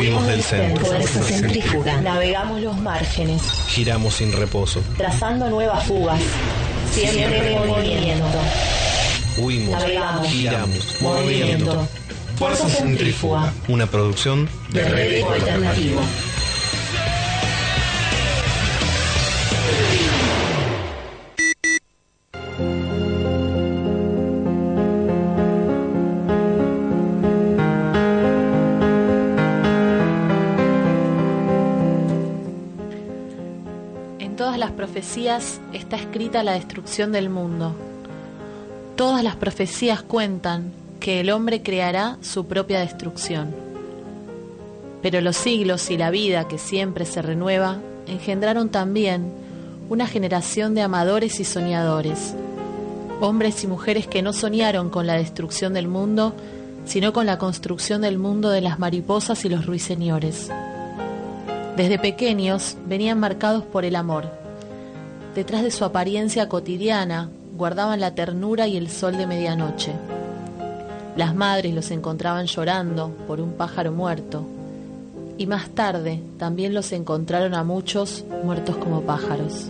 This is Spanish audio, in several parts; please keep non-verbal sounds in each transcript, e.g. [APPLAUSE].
Huimos del centro. Fuerza centrífuga. Navegamos los márgenes, Giramos sin reposo. trazando nuevas fugas. Siempre en movimiento. Huimos. Navegamos. Giramos. Movimiento. Fuerza centrífuga. Una producción De Red Eco Alternativo. Está escrita la destrucción del mundo. Todas las profecías cuentan que el hombre creará su propia destrucción. Pero los siglos y la vida que siempre se renueva engendraron también una generación de amadores y soñadores, hombres y mujeres que no soñaron con la destrucción del mundo, sino con la construcción del mundo de las mariposas y los ruiseñores. Desde pequeños venían marcados por el amor. Detrás de su apariencia cotidiana guardaban la ternura y el sol de medianoche. Las madres los encontraban llorando por un pájaro muerto. Y más tarde también los encontraron a muchos muertos como pájaros.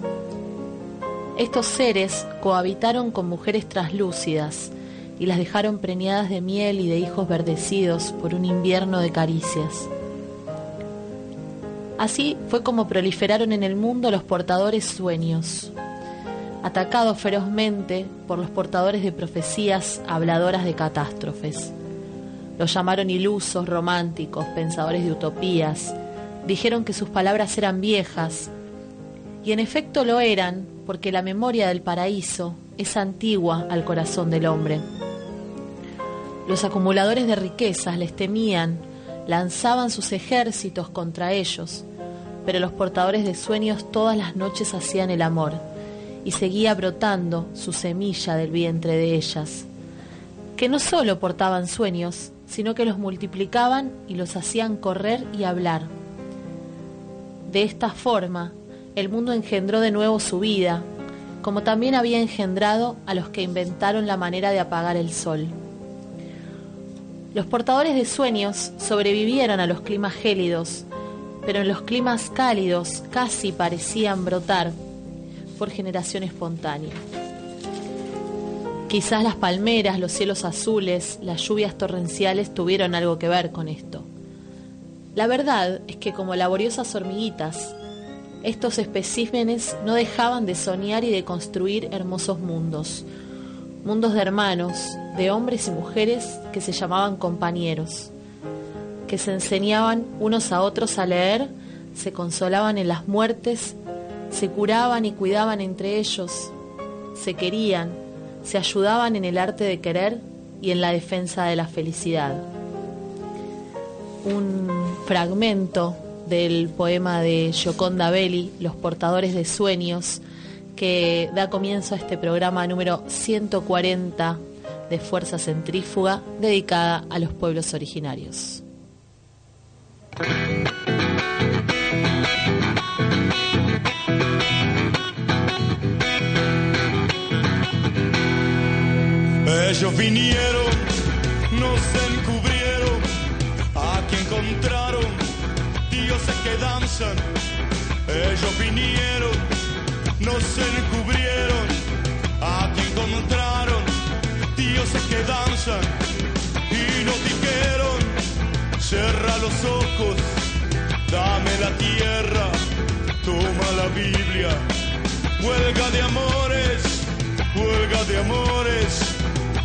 Estos seres cohabitaron con mujeres traslúcidas y las dejaron preñadas de miel y de hijos verdecidos por un invierno de caricias. Así fue como proliferaron en el mundo los portadores sueños, atacados ferozmente por los portadores de profecías habladoras de catástrofes. Los llamaron ilusos, románticos, pensadores de utopías, dijeron que sus palabras eran viejas, y en efecto lo eran porque la memoria del paraíso es antigua al corazón del hombre. Los acumuladores de riquezas les temían, lanzaban sus ejércitos contra ellos, pero los portadores de sueños todas las noches hacían el amor, y seguía brotando su semilla del vientre de ellas, que no solo portaban sueños, sino que los multiplicaban y los hacían correr y hablar. De esta forma, el mundo engendró de nuevo su vida, como también había engendrado a los que inventaron la manera de apagar el sol. Los portadores de sueños sobrevivieron a los climas gélidos, pero en los climas cálidos casi parecían brotar por generación espontánea. Quizás las palmeras, los cielos azules, las lluvias torrenciales tuvieron algo que ver con esto. La verdad es que como laboriosas hormiguitas, estos especímenes no dejaban de soñar y de construir hermosos mundos, mundos de hermanos, de hombres y mujeres que se llamaban compañeros, que se enseñaban unos a otros a leer, se consolaban en las muertes, se curaban y cuidaban entre ellos, se querían, se ayudaban en el arte de querer y en la defensa de la felicidad. Un fragmento del poema de Gioconda Belli, Los portadores de sueños, que da comienzo a este programa número 140 de Fuerza Centrífuga dedicada a los pueblos originarios. Ellos vinieron, nos encubrieron, aquí encontraron dioses que danzan. Ellos vinieron, nos encubrieron, aquí encontraron dioses que danzan los ojos, dame la tierra, toma la Biblia, huelga de amores, huelga de amores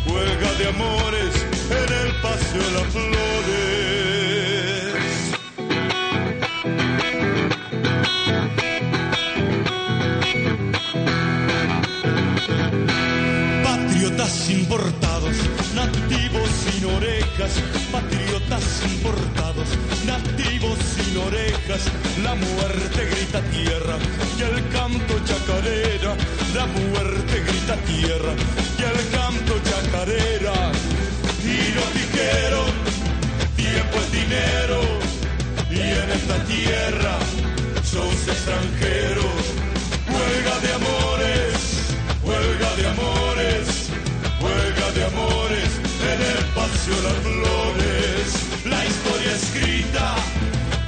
huelga de amores en el paseo de las flores. Patriotas importados, nativos sin orejas, patriotas importados, nativos sin orejas, la muerte grita tierra y el canto chacarera, la muerte grita tierra y el canto chacarera. Nos dijeron, tiempo es dinero, y en esta tierra sos extranjero, huelga de amores, huelga de amores, flores, la historia escrita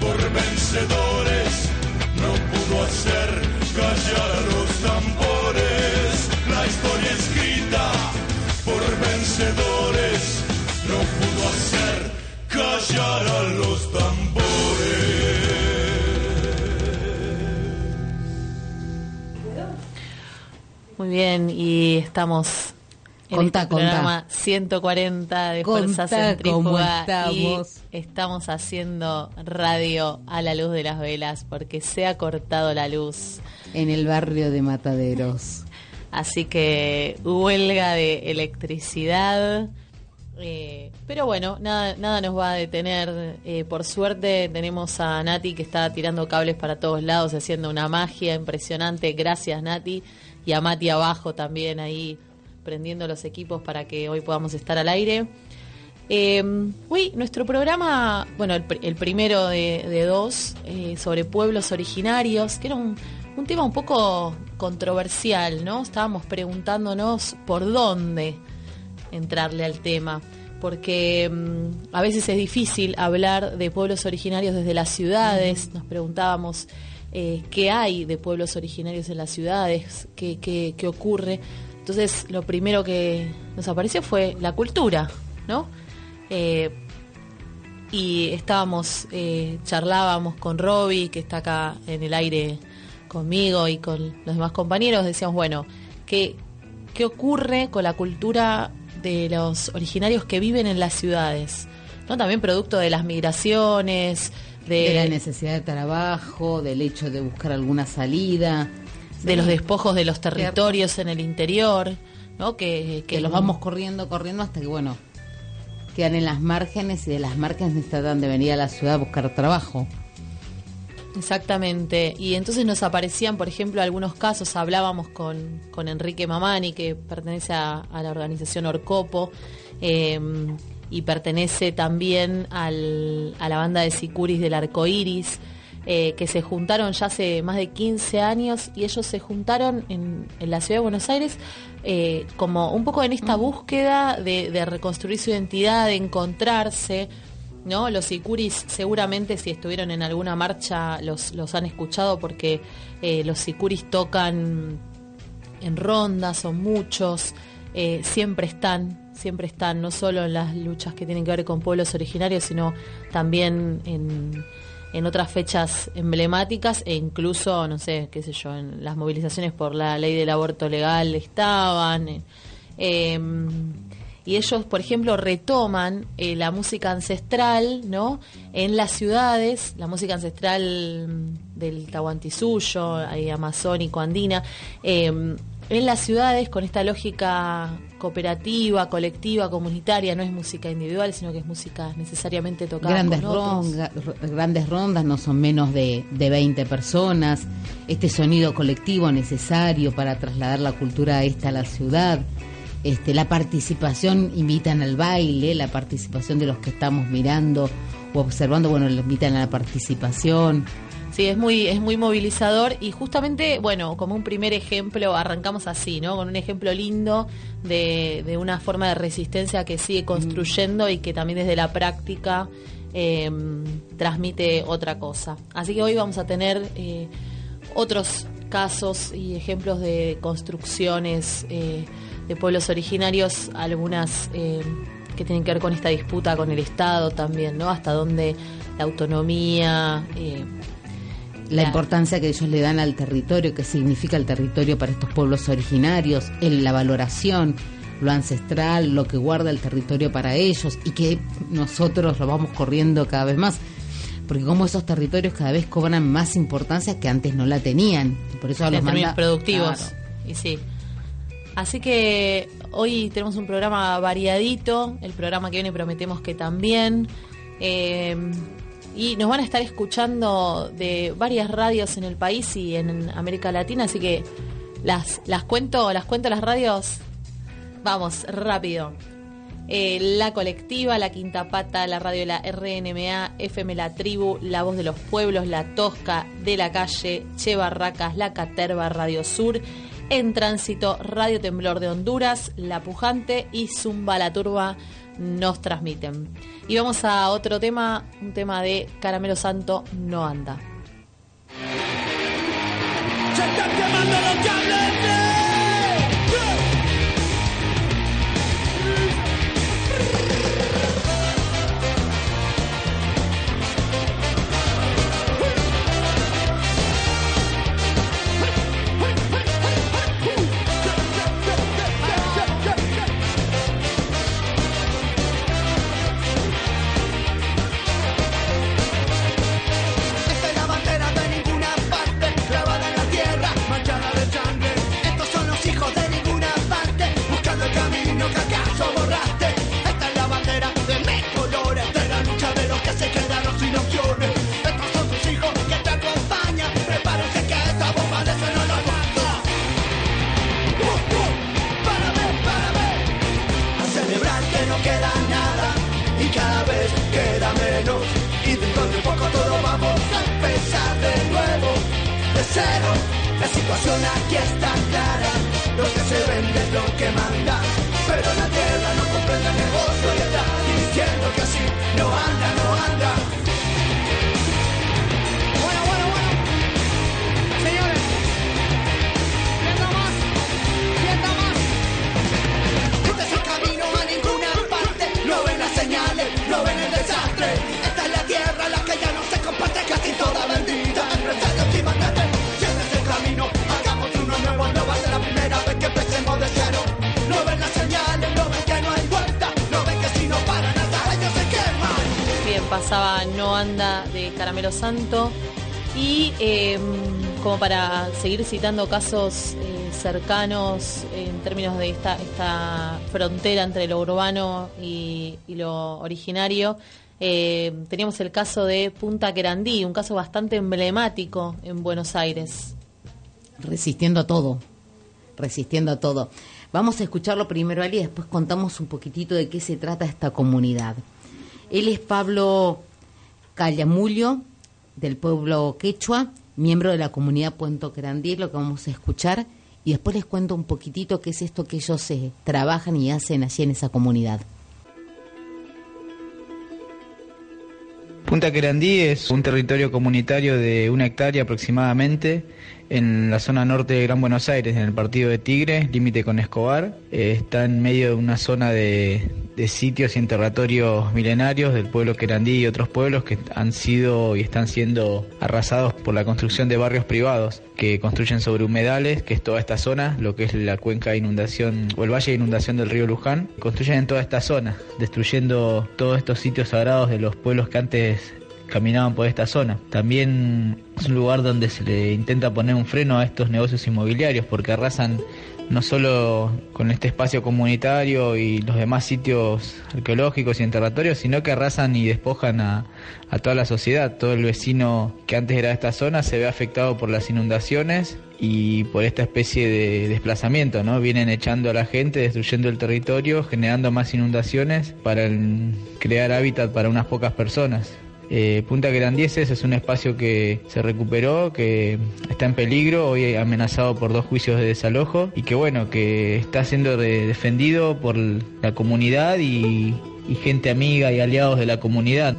por vencedores no pudo hacer callar a los tambores, la historia escrita por vencedores no pudo hacer callar a los tambores. Muy bien, y estamos en contá, este programa 140 de Fuerza Centrífuga estamos. y estamos haciendo radio a la luz de las velas porque se ha cortado la luz. En el barrio de Mataderos. Así que huelga de electricidad. eh, pero bueno, nada, nada nos va a detener. Eh, por suerte tenemos a Nati que está tirando cables para todos lados, haciendo una magia impresionante. Gracias Nati. Y a Mati abajo también ahí prendiendo los equipos para que hoy podamos estar al aire. Eh, hoy nuestro programa, bueno, el, el primero de, dos, eh, sobre pueblos originarios, que era un, un tema un poco controversial, ¿no? Estábamos preguntándonos por dónde entrarle al tema, porque mm, a veces es difícil hablar de pueblos originarios desde las ciudades, nos preguntábamos eh, qué hay de pueblos originarios en las ciudades, qué, qué, qué ocurre. Entonces, lo primero que nos apareció fue la cultura, ¿no? Eh, y estábamos, eh, charlábamos con Robbie, que está acá en el aire conmigo y con los demás compañeros, decíamos, bueno, ¿qué, qué ocurre con la cultura de los originarios que viven en las ciudades? ¿No? También producto de las migraciones, de, De la necesidad de trabajo, del hecho de buscar alguna salida. De los despojos de los territorios en el interior, ¿no? Que, Que los vamos corriendo, corriendo hasta que, bueno, quedan en las márgenes y de las márgenes tratan de venir a la ciudad a buscar trabajo. Exactamente. Y entonces nos aparecían, por ejemplo, algunos casos. Hablábamos con, con Enrique Mamani, que pertenece a, a la organización Orcopo, eh, y pertenece también al- a la banda de Sicuris del Arco Iris, eh, que se juntaron ya hace más de 15 años y ellos se juntaron en, en la ciudad de Buenos Aires eh, como un poco en esta búsqueda de, de reconstruir su identidad, de encontrarse. ¿no? Los sicuris seguramente si estuvieron en alguna marcha los, los han escuchado porque eh, los sicuris tocan en ronda, son muchos, eh, siempre están, siempre están, no solo en las luchas que tienen que ver con pueblos originarios, sino también en, en otras fechas emblemáticas e incluso, no sé, qué sé yo, en las movilizaciones por la ley del aborto legal estaban. eh, em, y ellos, por ejemplo, retoman eh, la música ancestral, ¿no? En las ciudades, la música ancestral mm, del Tahuantinsuyo, ahí amazónico, andina, eh, en las ciudades con esta lógica cooperativa, colectiva, comunitaria, no es música individual, sino que es música necesariamente tocada Grandes, con grandes rondas no son menos de, de 20 personas. Este sonido colectivo necesario para trasladar la cultura esta a la ciudad. Este, la participación invitan al baile, la participación de los que estamos mirando o observando, bueno, lo invitan a la participación. Sí, es muy, es muy movilizador y justamente, bueno, como un primer ejemplo, arrancamos así, ¿no? Con un ejemplo lindo de, de una forma de resistencia que sigue construyendo y que también desde la práctica eh, transmite otra cosa. Así que hoy vamos a tener eh, otros casos y ejemplos de construcciones eh, de pueblos originarios, algunas eh, que tienen que ver con esta disputa con el Estado también, ¿no? Hasta dónde la autonomía... La importancia que ellos le dan al territorio, que significa el territorio para estos pueblos originarios, el- la valoración, lo ancestral, lo que guarda el territorio para ellos y que nosotros lo vamos corriendo cada vez más. Porque como esos territorios cada vez cobran más importancia que antes no la tenían. Por eso en los manda- productivos. Claro. Y sí. Así que hoy tenemos un programa variadito, el programa que viene prometemos que también. eh, y nos van a estar escuchando de varias radios en el país y en América Latina, así que las, las cuento, las cuento las radios. Vamos, rápido. Eh, la Colectiva, La Quinta Pata, la radio de la RNMA, FM La Tribu, La Voz de los Pueblos, La Tosca, De la Calle, Che Barracas, La Caterva, Radio Sur, En Tránsito, Radio Temblor de Honduras, La Pujante y Zumba La Turba nos transmiten. Y vamos a otro tema, un tema de Caramelo Santo, No Anda. Se están los. Cero. La situación aquí está clara, lo que se vende es lo que manda. Pero la tierra no comprende el negocio y está diciendo Santo. Y eh, como para seguir citando casos eh, cercanos en términos de esta, esta frontera entre lo urbano y, y lo originario, eh, teníamos el caso de Punta Querandí, un caso bastante emblemático en Buenos Aires. resistiendo a todo, resistiendo a todo. Vamos a escucharlo primero a él y después contamos un poquitito de qué se trata esta comunidad. Él es Pablo Callamulio, del pueblo quechua, miembro de la comunidad Puento Querandí, lo que vamos a escuchar, y después les cuento un poquitito qué es esto que ellos eh, trabajan y hacen allí en esa comunidad. Punta Querandí es un territorio comunitario de una hectárea aproximadamente en la zona norte de Gran Buenos Aires, en el partido de Tigre, límite con Escobar. Eh, está en medio de una zona de, de sitios y enterratorios milenarios del pueblo Querandí y otros pueblos que han sido y están siendo arrasados por la construcción de barrios privados que construyen sobre humedales, que es toda esta zona, lo que es la cuenca de inundación o el valle de inundación del río Luján. Construyen en toda esta zona, destruyendo todos estos sitios sagrados de los pueblos que antes caminaban por esta zona. También es un lugar donde se le intenta poner un freno a estos negocios inmobiliarios porque arrasan no solo con este espacio comunitario y los demás sitios arqueológicos y enterratorios, sino que arrasan y despojan a, toda la sociedad. Todo el vecino que antes era de esta zona se ve afectado por las inundaciones y por esta especie de desplazamiento, ¿no? Vienen echando a la gente, destruyendo el territorio, generando más inundaciones para crear hábitat para unas pocas personas. Eh, Punta Grandieses es un espacio que se recuperó, que está en peligro, hoy amenazado por dos juicios de desalojo y que bueno, que está siendo de- defendido por la comunidad y, y gente amiga y aliados de la comunidad.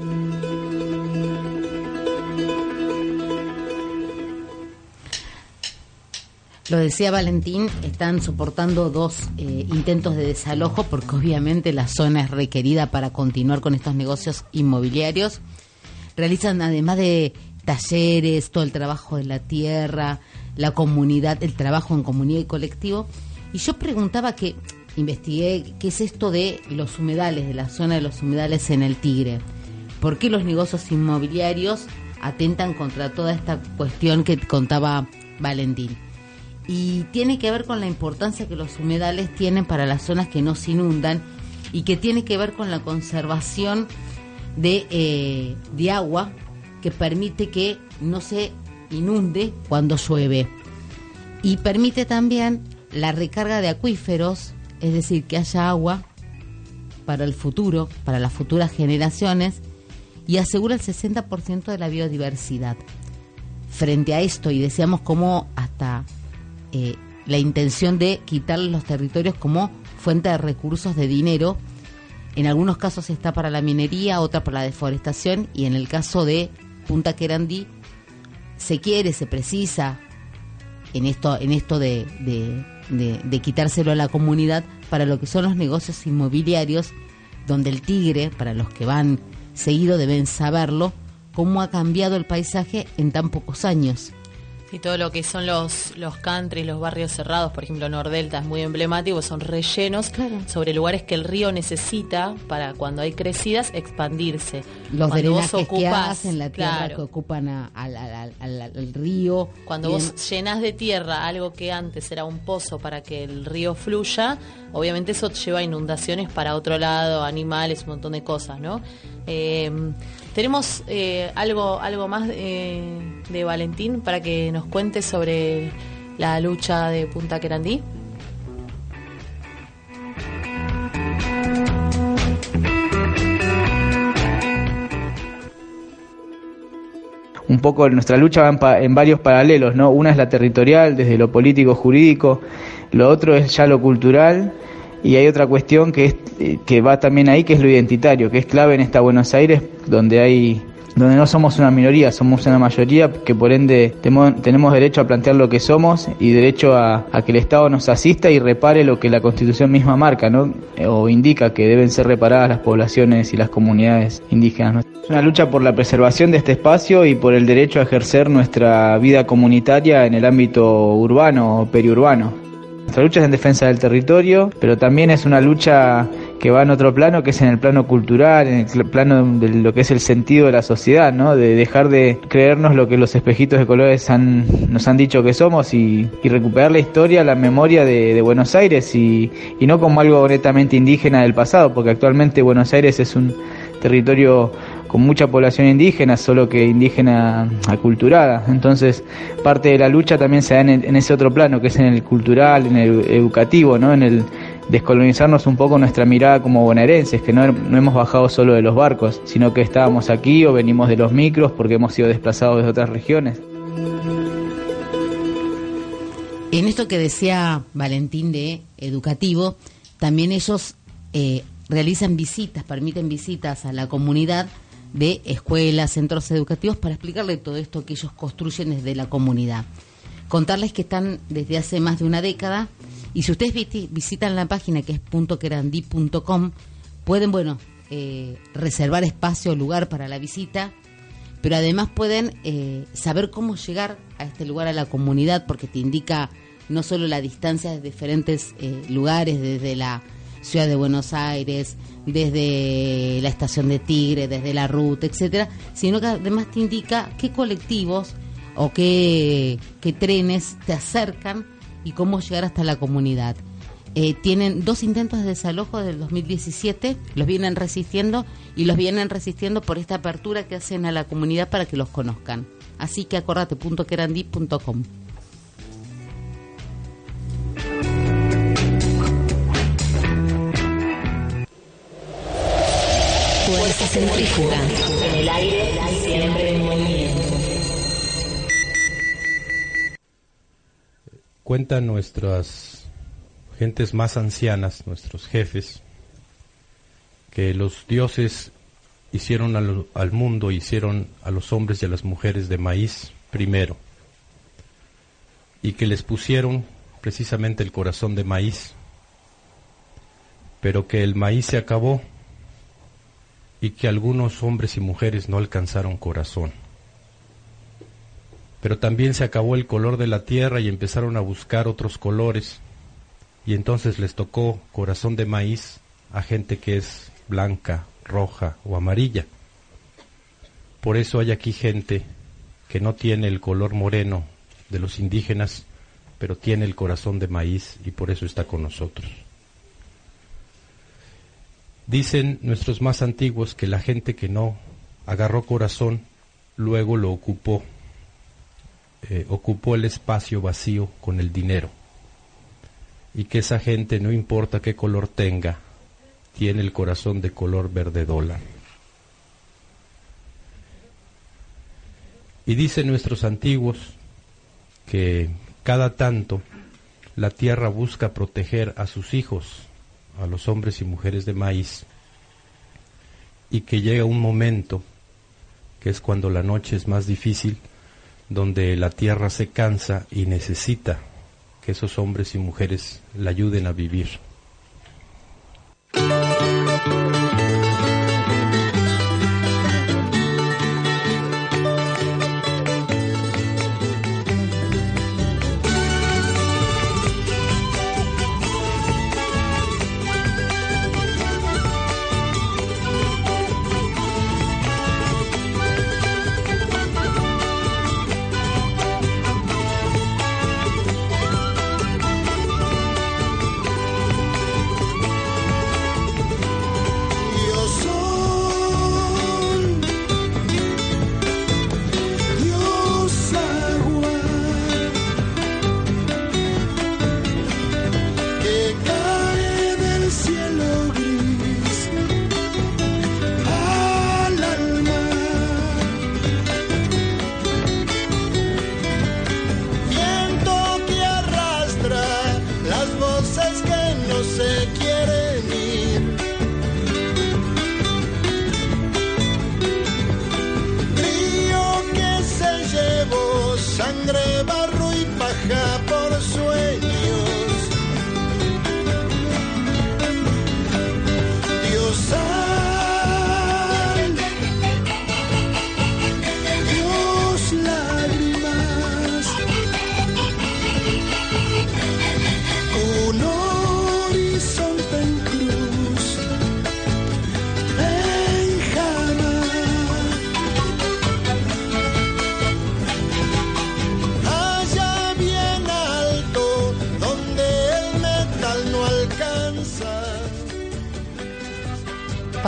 Lo decía Valentín, están soportando dos eh, intentos de desalojo porque obviamente la zona es requerida para continuar con estos negocios inmobiliarios. Realizan además de talleres, todo el trabajo de la tierra, la comunidad, el trabajo en comunidad y colectivo. Y yo preguntaba que, investigué qué es esto de los humedales, de la zona de los humedales en el Tigre. ¿Por qué los negocios inmobiliarios atentan contra toda esta cuestión que contaba Valentín? y tiene que ver con la importancia que los humedales tienen para las zonas que no se inundan y que tiene que ver con la conservación de, eh, de agua que permite que no se inunde cuando llueve y permite también la recarga de acuíferos, es decir, que haya agua para el futuro, para las futuras generaciones y asegura el 60% de la biodiversidad. Frente a esto, y decíamos cómo hasta eh, la intención de quitar los territorios como fuente de recursos de dinero. En algunos casos está para la minería, otra para la deforestación y en el caso de Punta Querandí se quiere, se precisa en esto, en esto de, de, quitárselo a la comunidad para lo que son los negocios inmobiliarios, donde el tigre, para los que van seguido deben saberlo, cómo ha cambiado el paisaje en tan pocos años. Y todo lo que son los, los countries, los barrios cerrados, por ejemplo, Nordelta es muy emblemático, son rellenos sobre lugares que el río necesita para cuando hay crecidas expandirse. los Cuando vos ocupás, hacen, la tierra claro, que ocupan a- al, al- río. Cuando vos en- llenás de tierra algo que antes era un pozo para que el río fluya, obviamente eso lleva a inundaciones para otro lado, animales, un montón de cosas, ¿no? Eh, tenemos eh, algo, algo más eh, de Valentín para que nos cuente sobre la lucha de Punta Querandí. un poco nuestra lucha va en, varios paralelos, ¿no? Una es la territorial, desde lo político jurídico, lo otro es ya lo cultural y hay otra cuestión que es eh, que va también ahí que es lo identitario, que es clave en esta Buenos Aires donde hay donde no somos una minoría, somos una mayoría que por ende tenemos derecho a plantear lo que somos y derecho a, a que el Estado nos asista y repare lo que la Constitución misma marca, ¿no? Eh, O indica que deben ser reparadas las poblaciones y las comunidades indígenas. ¿no? Es una lucha por la preservación de este espacio y por el derecho a ejercer nuestra vida comunitaria en el ámbito urbano o periurbano. Nuestra lucha es en defensa del territorio, pero también es una lucha que va en otro plano, que es en el plano cultural, en el plano de lo que es el sentido de la sociedad, ¿no? De dejar de creernos lo que los espejitos de colores han, nos han dicho que somos y, y recuperar la historia, la memoria de, de Buenos Aires y, y no como algo netamente indígena del pasado, porque actualmente Buenos Aires es un territorio con mucha población indígena, solo que indígena aculturada. Entonces, parte de la lucha también se da en, ese otro plano, que es en el cultural, en el educativo, ¿no? En el descolonizarnos un poco nuestra mirada como bonaerenses, que no, no hemos bajado solo de los barcos, sino que estábamos aquí o venimos de los micros porque hemos sido desplazados de otras regiones. En esto que decía Valentín de educativo, también ellos eh, realizan visitas, permiten visitas a la comunidad de escuelas, centros educativos para explicarle todo esto que ellos construyen desde la comunidad. Contarles que están desde hace más de una década y si ustedes visi- visitan la página que es .querandí.com pueden, bueno, eh, reservar espacio o lugar para la visita pero además pueden eh, saber cómo llegar a este lugar, a la comunidad, porque te indica no solo la distancia de diferentes eh, lugares, desde la ciudad de Buenos Aires, desde la estación de Tigre, desde la ruta, etcétera, sino que además te indica qué colectivos o qué, qué trenes te acercan y cómo llegar hasta la comunidad. Eh, tienen dos intentos de desalojo del 2017, los vienen resistiendo y los vienen resistiendo por esta apertura que hacen a la comunidad para que los conozcan. Así que acordate, punto Fuerza. En el aire, siempre en movimiento. Cuentan nuestras gentes más ancianas, nuestros jefes, que los dioses hicieron al, al mundo, hicieron a los hombres y a las mujeres de maíz primero, y que les pusieron precisamente el corazón de maíz, pero que el maíz se acabó y que algunos hombres y mujeres no alcanzaron corazón. Pero también se acabó el color de la tierra y empezaron a buscar otros colores y entonces les tocó corazón de maíz a gente que es blanca, roja o amarilla. Por eso hay aquí gente que no tiene el color moreno de los indígenas, pero tiene el corazón de maíz y por eso está con nosotros. Dicen nuestros más antiguos que la gente que no agarró corazón luego lo ocupó, eh, ocupó el espacio vacío con el dinero. Y que esa gente no importa qué color tenga, tiene el corazón de color verde dólar. Y dicen nuestros antiguos que cada tanto la tierra busca proteger a sus hijos, a los hombres y mujeres de maíz, y que llega un momento, que es cuando la noche es más difícil, donde la tierra se cansa y necesita que esos hombres y mujeres la ayuden a vivir.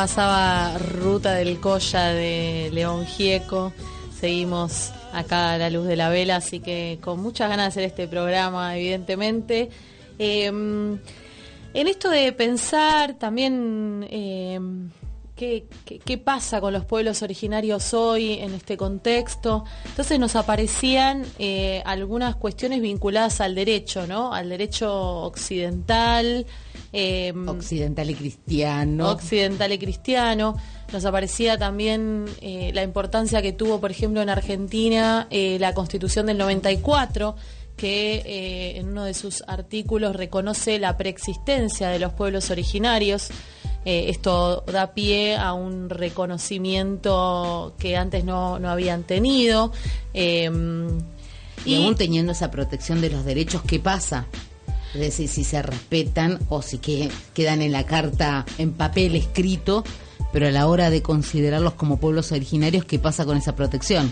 Pasaba Ruta del Colla de León Gieco. Seguimos acá a la luz de la vela, así que con muchas ganas de hacer este programa, evidentemente. Eh, en esto de pensar también qué, qué- qué pasa con los pueblos originarios hoy en este contexto, entonces nos aparecían eh, algunas cuestiones vinculadas al derecho, ¿no? Al derecho occidental. Eh, Occidental y cristiano. occidental y cristiano. Nos aparecía también eh, la importancia que tuvo, por ejemplo, en Argentina eh, la Constitución del 94, que eh, en uno de sus artículos reconoce la preexistencia de los pueblos originarios. Esto da pie a un reconocimiento que antes no, no habían tenido. Eh, y, aún teniendo esa protección de los derechos, ¿qué pasa? Es decir, si se respetan o si que, quedan en la carta en papel escrito, pero a la hora de considerarlos como pueblos originarios, ¿qué pasa con esa protección?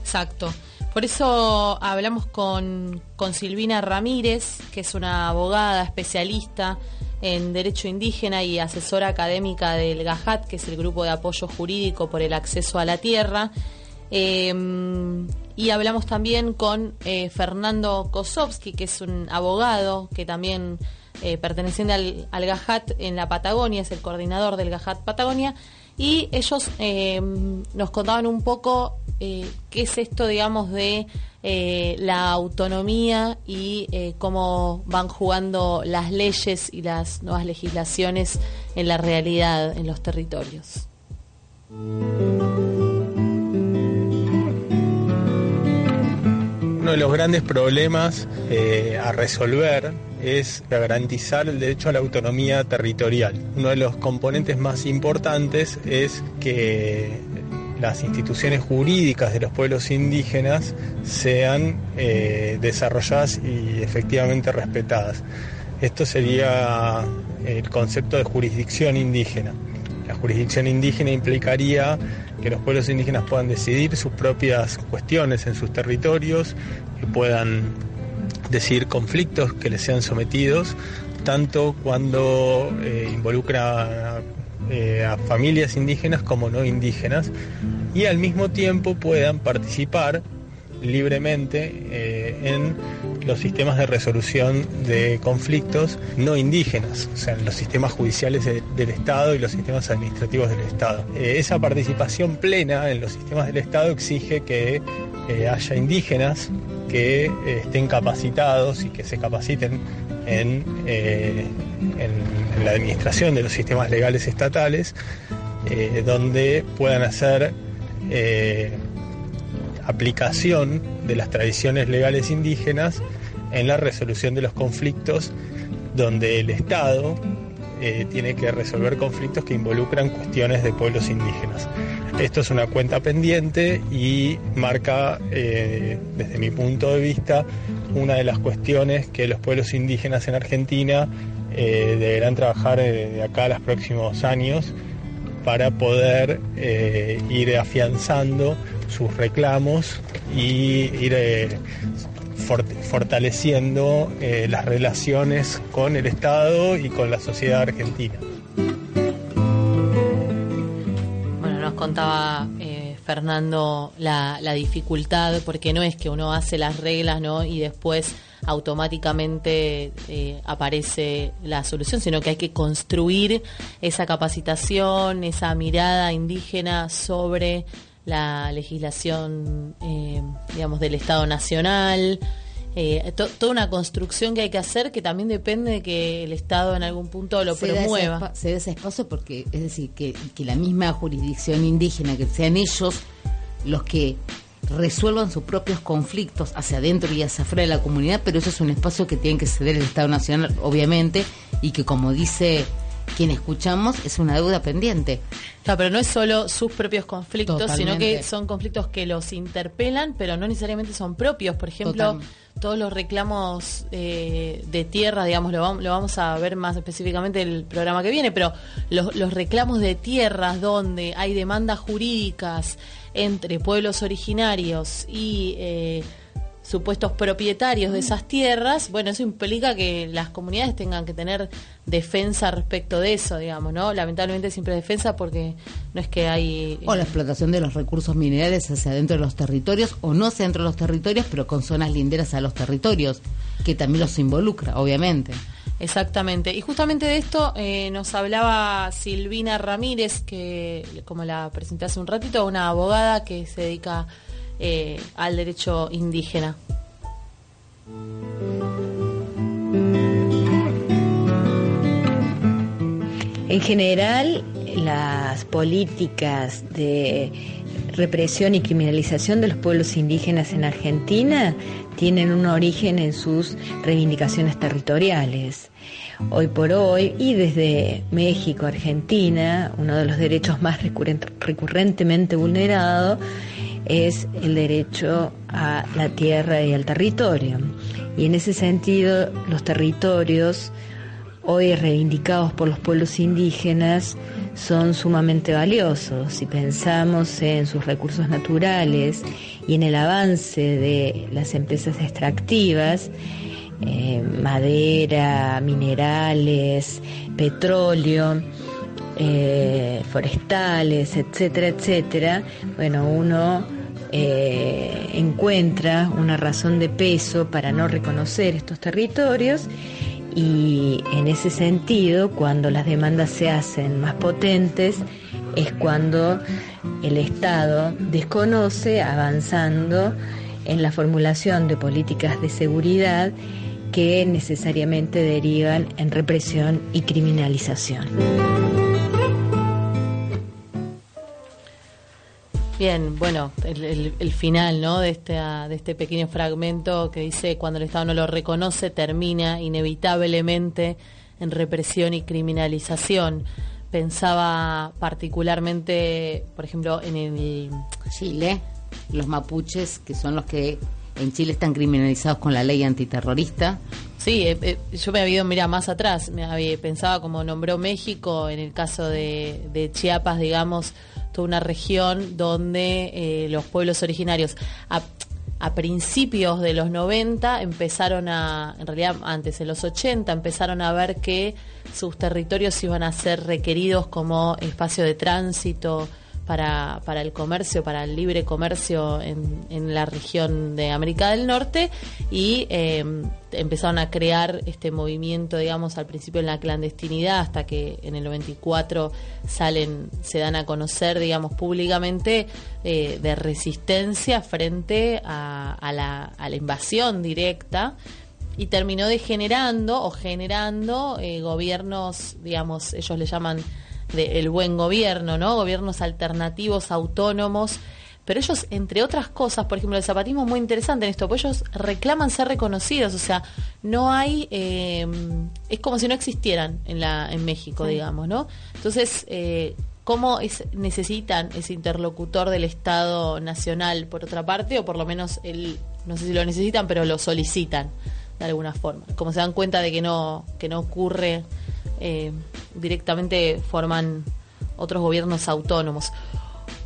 Exacto. Por eso hablamos con, con Silvina Ramírez, que es una abogada especialista en derecho indígena y asesora académica del GAJAT, que es el grupo de apoyo jurídico por el acceso a la tierra. Eh, y hablamos también con eh, Fernando Kosovsky, que es un abogado que también eh, perteneciente al, al GAJAT en la Patagonia, es el coordinador del GAJAT Patagonia. Y ellos eh, nos contaban un poco eh, qué es esto, digamos, de la autonomía y cómo van jugando las leyes y las nuevas legislaciones en la realidad, en los territorios. Uno de los grandes problemas eh, a resolver es garantizar el derecho a la autonomía territorial. Uno de los componentes más importantes es que las instituciones jurídicas de los pueblos indígenas sean eh, desarrolladas y efectivamente respetadas. Esto sería el concepto de jurisdicción indígena. Jurisdicción indígena implicaría que los pueblos indígenas puedan decidir sus propias cuestiones en sus territorios, que puedan decidir conflictos que les sean sometidos, tanto cuando eh, involucra eh, a familias indígenas como no indígenas, y al mismo tiempo puedan participar libremente eh, en los sistemas de resolución de conflictos no indígenas, o sea, los sistemas judiciales de- del Estado y los sistemas administrativos del Estado. Eh, esa participación plena en los sistemas del Estado exige que eh, haya indígenas que eh, estén capacitados y que se capaciten en, la administración de los sistemas legales estatales, donde puedan hacer aplicación de las tradiciones legales indígenas en la resolución de los conflictos donde el Estado eh, tiene que resolver conflictos que involucran cuestiones de pueblos indígenas. Esto es una cuenta pendiente y marca, eh, desde mi punto de vista, una de las cuestiones que los pueblos indígenas en Argentina eh, deberán trabajar de acá a los próximos años para poder ir afianzando sus reclamos y ir eh, fort- fortaleciendo eh, las relaciones con el Estado y con la sociedad argentina. Bueno, nos contaba eh, Fernando la, dificultad, porque no es que uno hace las reglas ¿no? y después automáticamente aparece la solución, sino que hay que construir esa capacitación, esa mirada indígena sobre la legislación, eh, digamos, del Estado Nacional. eh, to- toda una construcción que hay que hacer que también depende de que el Estado en algún punto lo se promueva. se da ese espacio porque, es decir, que, que la misma jurisdicción indígena, que sean ellos los que resuelvan sus propios conflictos hacia adentro y hacia afuera de la comunidad, pero eso es un espacio que tiene que ceder el Estado Nacional, obviamente, y que como dice quien escuchamos, es una deuda pendiente. Claro, pero no es solo sus propios conflictos, sino que son conflictos que los interpelan, pero no necesariamente son propios. Por ejemplo, todos los reclamos eh, de tierra, digamos, lo, lo vamos a ver más específicamente el programa que viene, pero los, los reclamos de tierras donde hay demandas jurídicas entre pueblos originarios y eh, supuestos propietarios de esas tierras, bueno, eso implica que las comunidades tengan que tener defensa respecto de eso, digamos, ¿no? Lamentablemente siempre defensa porque no es que hay... O la explotación de los recursos minerales hacia dentro de los territorios, o no hacia dentro de los territorios, pero con zonas linderas a los territorios, que también los involucra, obviamente. Exactamente. Y justamente de esto eh, nos hablaba Silvina Ramírez, que como la presenté hace un ratito, una abogada que se dedica eh, al derecho indígena. En general, las políticas de represión y criminalización de los pueblos indígenas en Argentina tienen un origen en sus reivindicaciones territoriales. Hoy por hoy, y desde México, Argentina, uno de los derechos más recurrentemente vulnerados es el derecho a la tierra y al territorio. Y en ese sentido, los territorios hoy reivindicados por los pueblos indígenas son sumamente valiosos. Si pensamos en sus recursos naturales y en el avance de las empresas extractivas, eh, madera, minerales, petróleo, eh, forestales, etcétera, etcétera, bueno, uno eh, encuentra una razón de peso para no reconocer estos territorios y en ese sentido, cuando las demandas se hacen más potentes, es cuando el Estado desconoce avanzando en la formulación de políticas de seguridad que necesariamente derivan en represión y criminalización. Bien, bueno, el, final ¿no? de, este, de este pequeño fragmento que dice, cuando el Estado no lo reconoce, termina inevitablemente en represión y criminalización. Pensaba particularmente, por ejemplo, en el Chile, los mapuches, que son los que en Chile están criminalizados con la ley antiterrorista. Sí, eh, eh, yo me había ido, mira, más atrás, me había, pensaba como nombró México, en el caso de, de Chiapas, digamos, toda una región donde eh, los pueblos originarios a, principios de los 90 empezaron a, en realidad antes, en los 80, empezaron a ver que sus territorios iban a ser requeridos como espacio de tránsito, para, para el comercio, para el libre comercio en, en la región de América del Norte y eh, empezaron a crear este movimiento, digamos, al principio en la clandestinidad hasta que en el 94 salen, se dan a conocer, digamos, públicamente eh, de resistencia frente a, a, la, a la invasión directa y terminó degenerando o generando eh, gobiernos, digamos, ellos le llaman del buen gobierno, ¿no? Gobiernos alternativos, autónomos. Pero ellos, entre otras cosas, por ejemplo, el zapatismo es muy interesante en esto, porque ellos reclaman ser reconocidos, o sea, no hay, eh, es como si no existieran en, la, en México, digamos, ¿no? Entonces, eh, ¿cómo es, necesitan ese interlocutor del Estado Nacional, por otra parte, o por lo menos, el, no sé si lo necesitan, pero lo solicitan de alguna forma? Como se dan cuenta de que no, que no ocurre eh, directamente forman otros gobiernos autónomos.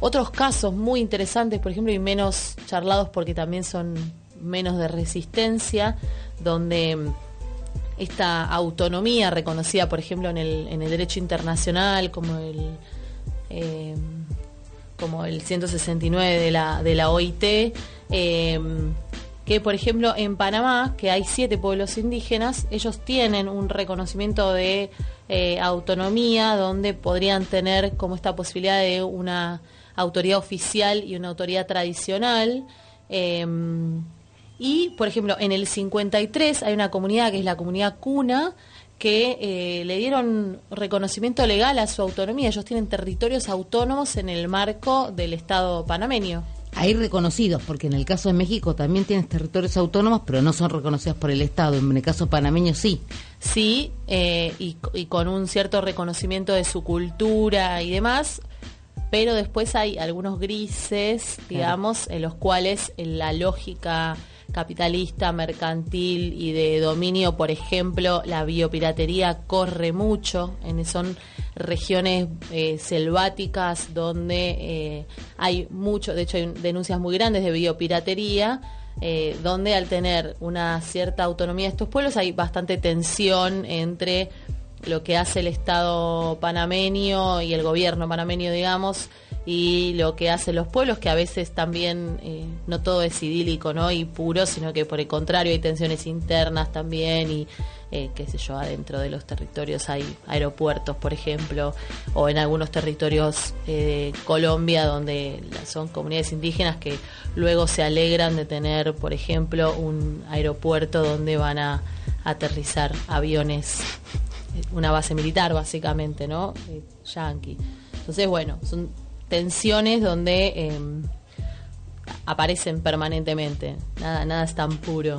Otros casos muy interesantes, por ejemplo, y menos charlados porque también son menos de resistencia, donde mm, esta autonomía reconocida, por ejemplo, en el, en el derecho internacional, como el, eh, como el 169 de la, de la OIT, eh, que por ejemplo en Panamá, que hay siete pueblos indígenas, ellos tienen un reconocimiento de eh, autonomía donde podrían tener como esta posibilidad de una autoridad oficial y una autoridad tradicional. Em, y, por ejemplo, en el 53 hay una comunidad que es la comunidad Cuna, que eh, le dieron reconocimiento legal a su autonomía. Ellos tienen territorios autónomos en el marco del Estado panameño hay reconocidos, porque en el caso de México también tienes territorios autónomos, pero no son reconocidos por el Estado. En el caso panameño sí. Sí, eh, y, con un cierto reconocimiento de su cultura y demás, pero después hay algunos grises, digamos, en los cuales la lógica capitalista, mercantil y de dominio, por ejemplo, la biopiratería corre mucho, en, son regiones eh, selváticas donde eh, hay mucho, de hecho hay denuncias muy grandes de biopiratería, eh, donde al tener una cierta autonomía de estos pueblos hay bastante tensión entre lo que hace el Estado panameño y el gobierno panameño, digamos, y lo que hacen los pueblos, que a veces también eh, no todo es idílico ¿no? y puro, sino que por el contrario hay tensiones internas también y eh, qué sé yo, adentro de los territorios hay aeropuertos, por ejemplo, o en algunos territorios eh, de Colombia donde son comunidades indígenas que luego se alegran de tener, por ejemplo, un aeropuerto donde van a aterrizar aviones, una base militar básicamente, ¿no? Yankee. Entonces, bueno, son tensiones donde em, aparecen permanentemente. Nada, nada es tan puro.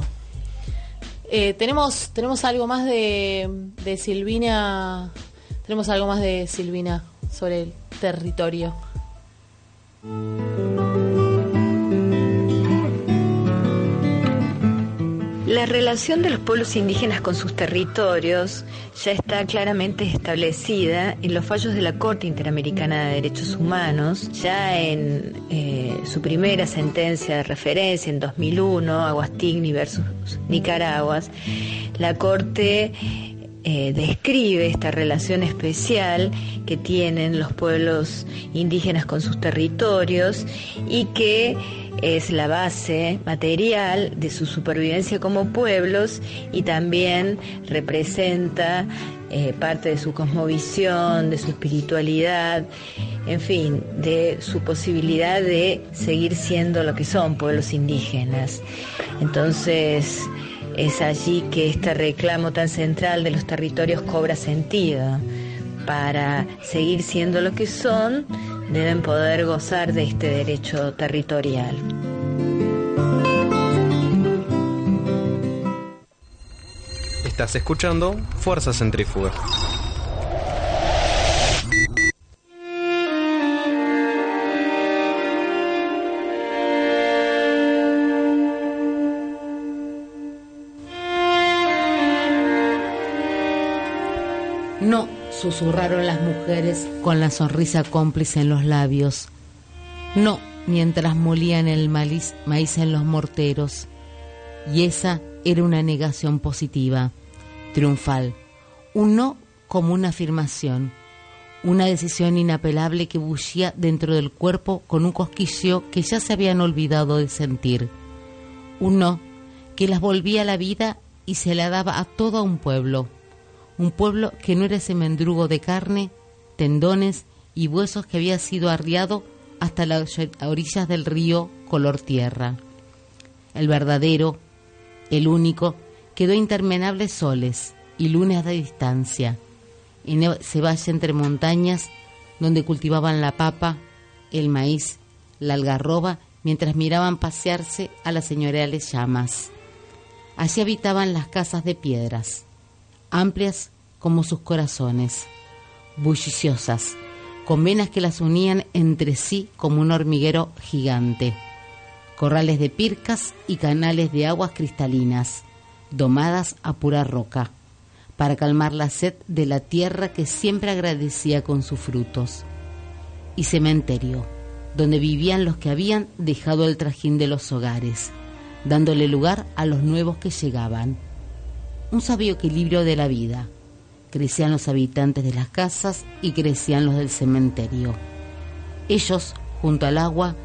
Eh, tenemos, tenemos algo más de, de Silvina. Tenemos algo más de Silvina sobre el territorio. La relación de los pueblos indígenas con sus territorios ya está claramente establecida en los fallos de la Corte Interamericana de Derechos Humanos, ya en eh, su primera sentencia de referencia en 2001, Aguastigni versus Nicaragua, la Corte eh, describe esta relación especial que tienen los pueblos indígenas con sus territorios y que es la base material de su supervivencia como pueblos y también representa eh, parte de su cosmovisión, de su espiritualidad, en fin, de su posibilidad de seguir siendo lo que son pueblos indígenas. Entonces, es allí que este reclamo tan central de los territorios cobra sentido. Para seguir siendo lo que son, deben poder gozar de este derecho territorial. Estás escuchando Fuerza Centrífuga. Susurraron las mujeres con la sonrisa cómplice en los labios. No, mientras molían el maíz, maíz en los morteros. Y esa era una negación positiva, triunfal. Un no como una afirmación. Una decisión inapelable que bullía dentro del cuerpo con un cosquilleo que ya se habían olvidado de sentir. Un no que las volvía a la vida y se la daba a todo un pueblo un pueblo que no era ese mendrugo de carne, tendones y huesos que había sido arriado hasta las orillas del río color tierra. El verdadero, el único, quedó interminables soles y lunes de distancia, en ese valle entre montañas donde cultivaban la papa, el maíz, la algarroba, mientras miraban pasearse a las señoriales llamas. Allí habitaban las casas de piedras, amplias como sus corazones, bulliciosas, con venas que las unían entre sí como un hormiguero gigante, corrales de pircas y canales de aguas cristalinas, domadas a pura roca, para calmar la sed de la tierra que siempre agradecía con sus frutos, y cementerio, donde vivían los que habían dejado el trajín de los hogares, dándole lugar a los nuevos que llegaban un sabio equilibrio de la vida. Crecían los habitantes de las casas y crecían los del cementerio. Ellos, junto al agua,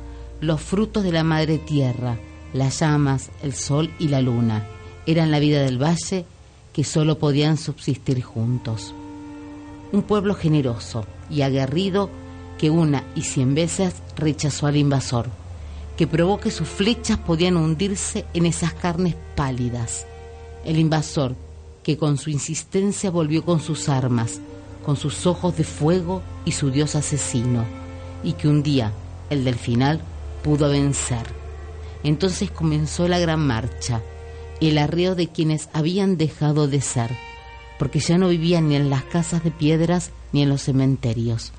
los frutos de la madre tierra, las llamas, el sol y la luna, eran la vida del valle que solo podían subsistir juntos. Un pueblo generoso y aguerrido que una y cien veces rechazó al invasor, que probó que sus flechas podían hundirse en esas carnes pálidas el invasor, que con su insistencia volvió con sus armas, con sus ojos de fuego y su dios asesino, y que un día, el del final, pudo vencer. Entonces comenzó la gran marcha, el arreo de quienes habían dejado de ser, porque ya no vivían ni en las casas de piedras ni en los cementerios.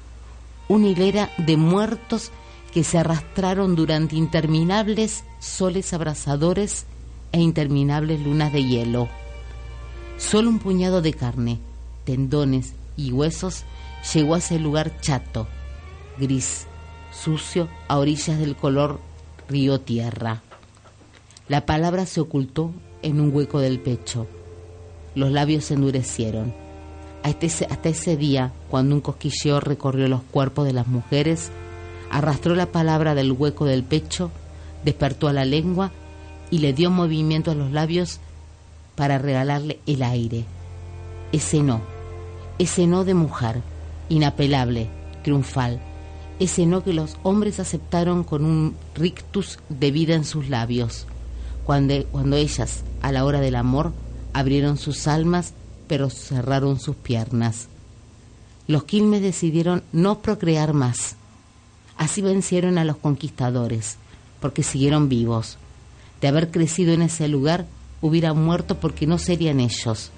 Una hilera de muertos que se arrastraron durante interminables soles abrasadores e interminables lunas de hielo. Solo un puñado de carne, tendones y huesos llegó a ese lugar chato, gris, sucio, a orillas del color río tierra. La palabra se ocultó en un hueco del pecho. Los labios se endurecieron. Hasta ese, hasta ese día, cuando un cosquilleo recorrió los cuerpos de las mujeres, arrastró la palabra del hueco del pecho, despertó a la lengua y le dio movimiento a los labios para regalarle el aire. Ese no, ese no de mujer, inapelable, triunfal, ese no que los hombres aceptaron con un rictus de vida en sus labios, cuando, cuando ellas, a la hora del amor, abrieron sus almas pero cerraron sus piernas. Los Quilmes decidieron no procrear más. Así vencieron a los conquistadores, porque siguieron vivos. De haber crecido en ese lugar, hubieran muerto porque no serían ellos.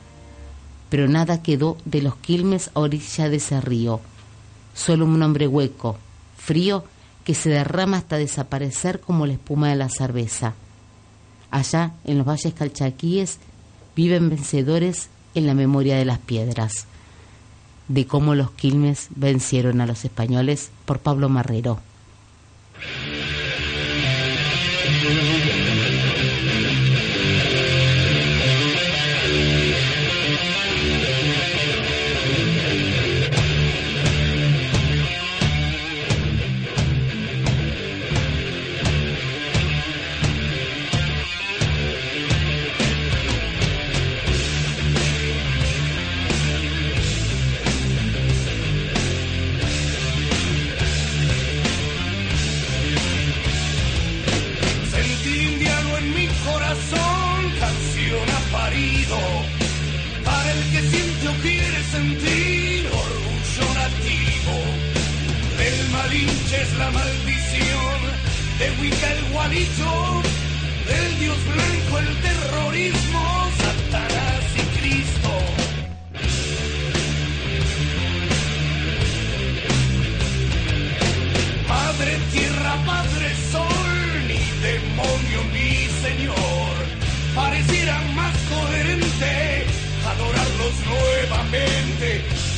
Pero nada quedó de los Quilmes a orilla de ese río. Solo un hombre hueco, frío, que se derrama hasta desaparecer como la espuma de la cerveza. Allá, en los valles calchaquíes, viven vencedores en la memoria de las piedras, de cómo los Quilmes vencieron a los españoles por Pablo Marrero.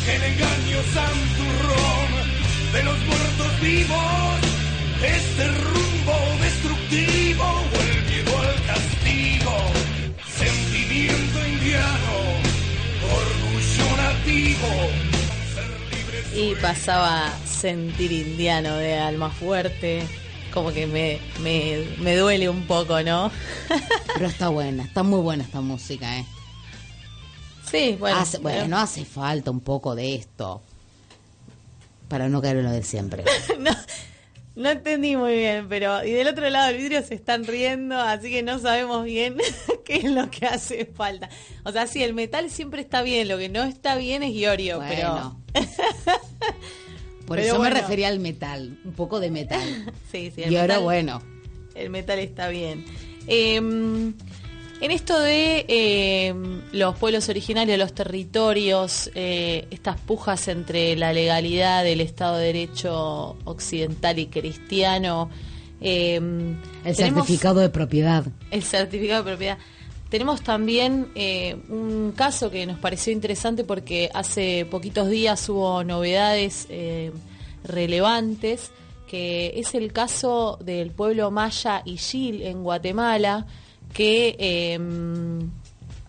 El engaño santurrón de los muertos vivos. Este rumbo destructivo o el miedo al castigo. Sentimiento indiano, orgullo nativo. Y pasaba Sentir Indiano de Alma Fuerte. Como que me, me, me duele un poco, ¿no? [LAUGHS] Pero está buena, está muy buena esta música, ¿eh? Sí, bueno. Hace- bueno, hace falta un poco de esto para no caer en lo de siempre. [LAUGHS] No entendí muy bien, pero. Y del otro lado del vidrio se están riendo, así que no sabemos bien [LAUGHS] qué es lo que hace falta. O sea, sí, el metal siempre está bien, lo que no está bien es Iorio, Bueno. pero. [LAUGHS] Por Pero eso bueno. me refería al metal, un poco de metal. Sí, sí, el y ahora bueno, El metal está bien. Eh, en esto de eh, los pueblos originarios, los territorios, eh, estas pujas entre la legalidad del Estado de Derecho occidental y cristiano, eh, el certificado de propiedad. el certificado de propiedad. Tenemos también eh, un caso que nos pareció interesante porque hace poquitos días hubo novedades eh, relevantes, que es el caso del pueblo maya Ixil en Guatemala, que eh,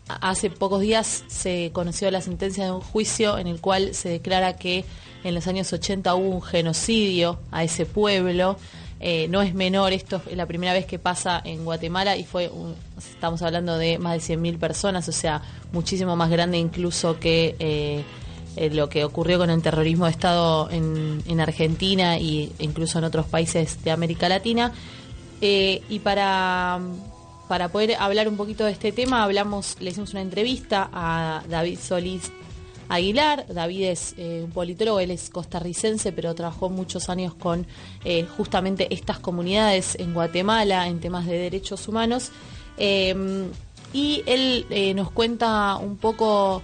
hace pocos días se conoció la sentencia de un juicio en el cual se declara que en los años 80 hubo un genocidio a ese pueblo. Eh, no es menor, esto es la primera vez que pasa en Guatemala y fue, un- estamos hablando de más de 100.000 personas, o sea, muchísimo más grande incluso que eh, eh, lo que ocurrió con el terrorismo de Estado en, en Argentina e incluso en otros países de América Latina. Y para, para poder hablar un poquito de este tema, hablamos, le hicimos una entrevista a David Solís Aguilar. David es eh, un politólogo, él es costarricense, pero trabajó muchos años con eh, justamente estas comunidades en Guatemala en temas de derechos humanos. Eh, y él eh, nos cuenta un poco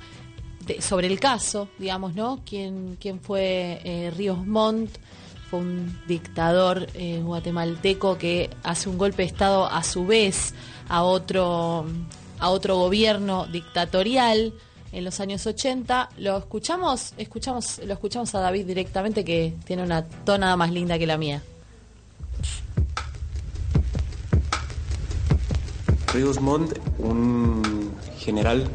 de- sobre el caso, digamos, ¿no? ¿Quién, quién fue Ríos Montt? Un dictador eh, guatemalteco que hace un golpe de Estado a su vez a otro, a otro gobierno dictatorial en los años 80. Lo escuchamos, escuchamos, lo escuchamos a David directamente que tiene una tonada más linda que la mía. Ríos Montt, un general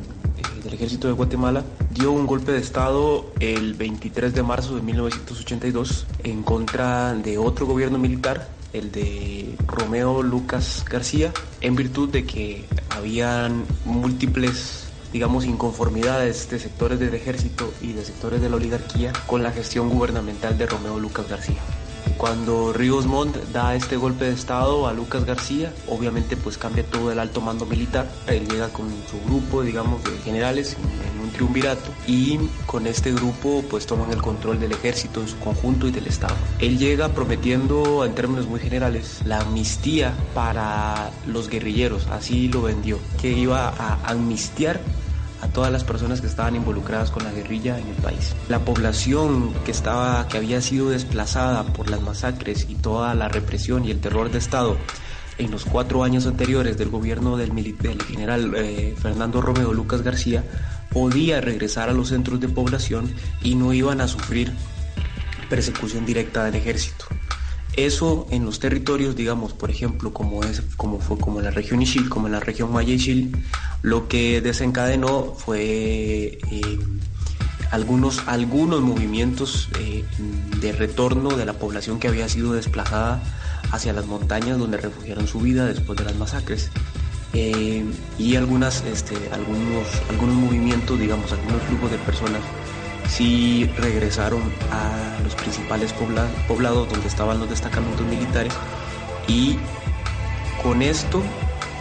del ejército de Guatemala, dio un golpe de Estado el 23 de marzo de 1982 en contra de otro gobierno militar, el de Romeo Lucas García, en virtud de que habían múltiples digamos, inconformidades de sectores del ejército y de sectores de la oligarquía con la gestión gubernamental de Romeo Lucas García. Cuando Ríos Montt da este golpe de estado a Lucas García, obviamente pues cambia todo el alto mando militar. Él llega con su grupo, digamos, de generales en un triunvirato y con este grupo pues toman el control del ejército en su conjunto y del estado. Él llega prometiendo en términos muy generales la amnistía para los guerrilleros, así lo vendió, que iba a amnistiar a todas las personas que estaban involucradas con la guerrilla en el país. La población que estaba que había sido desplazada por las masacres y toda la represión y el terror de Estado en los cuatro años anteriores del gobierno del, general eh, Fernando Romeo Lucas García podía regresar a los centros de población y no iban a sufrir persecución directa del ejército. Eso en los territorios, digamos, por ejemplo, como, es, como fue como en la región Ishil, como en la región Maya lo que desencadenó fue eh, algunos, algunos movimientos eh, de retorno de la población que había sido desplazada hacia las montañas donde refugiaron su vida después de las masacres. Eh, y algunas, este, algunos, algunos movimientos, digamos, algunos grupos de personas sí regresaron a los principales poblados donde estaban los destacamentos militares y con esto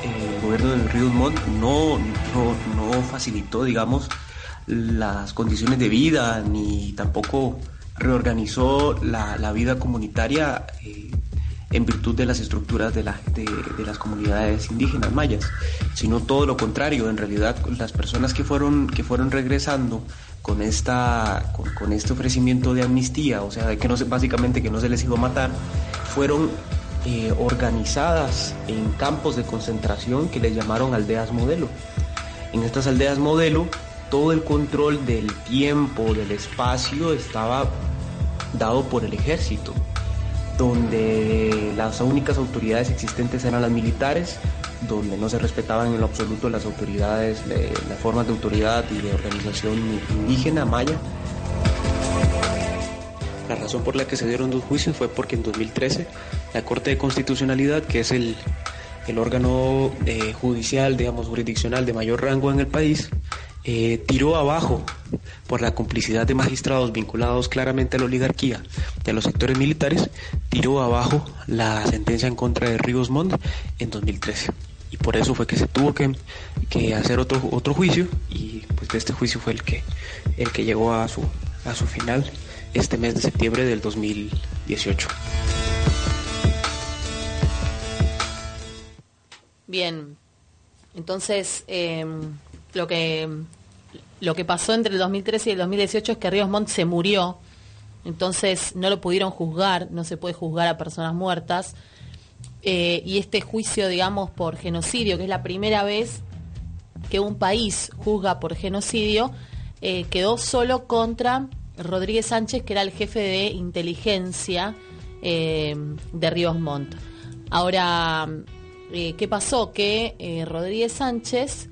el gobierno del Río Montt no, no, facilitó, digamos, las condiciones de vida ni tampoco reorganizó la, vida comunitaria eh, en virtud de las estructuras de, la, de, las comunidades indígenas mayas, sino todo lo contrario, en realidad las personas que fueron, que fueron regresando con, esta, con, este ofrecimiento de amnistía, o sea, de que no se, básicamente que no se les iba a matar, fueron eh, organizadas en campos de concentración que les llamaron aldeas modelo. En estas aldeas modelo, todo el control del tiempo, del espacio, estaba dado por el ejército, donde las únicas autoridades existentes eran las militares, donde no se respetaban en lo absoluto las autoridades, las formas de autoridad y de organización indígena maya. La razón por la que se dieron dos juicios fue porque en 2013 la Corte de Constitucionalidad, que es el, órgano eh, judicial, digamos, jurisdiccional de mayor rango en el país, eh, tiró abajo por la complicidad de magistrados vinculados claramente a la oligarquía de los sectores militares, tiró abajo la sentencia en contra de Ríos Montt en 2013 y por eso fue que se tuvo que, hacer otro, otro juicio y pues este juicio fue el que, el que llegó a su, a su final este mes de septiembre del 2018. Bien, entonces em, lo que lo que pasó entre el 2013 y el 2018 es que Ríos Montt se murió, entonces no lo pudieron juzgar, no se puede juzgar a personas muertas. Eh, y este juicio, digamos, por genocidio, que es la primera vez que un país juzga por genocidio, eh, quedó solo contra Rodríguez Sánchez, que era el jefe de inteligencia eh, de Ríos Montt. Ahora, ¿qué pasó? Que Rodríguez Sánchez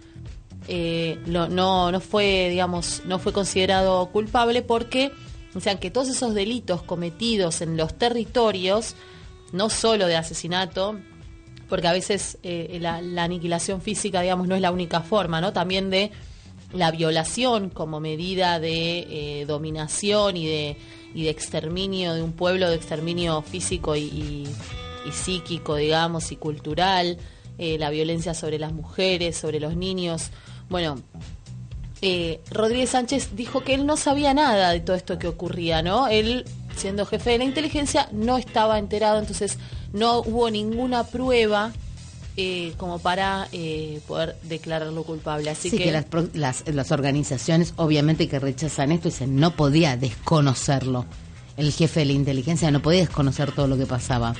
no, no, fue, digamos, no fue considerado culpable porque, o sea, que todos esos delitos cometidos en los territorios no solo de asesinato, porque a veces eh, la, aniquilación física, digamos, no es la única forma, ¿no? También de la violación como medida de eh, dominación y de, y de exterminio de un pueblo, de exterminio físico y, psíquico, digamos, y cultural, eh, la violencia sobre las mujeres, sobre los niños. Bueno, Rodríguez Sánchez dijo que él no sabía nada de todo esto que ocurría, ¿no? Él siendo jefe de la inteligencia, no estaba enterado, entonces no hubo ninguna prueba eh, como para eh, poder declararlo culpable. Así que, las, las, organizaciones obviamente que rechazan esto dicen no podía desconocerlo. El jefe de la inteligencia no podía desconocer todo lo que pasaba.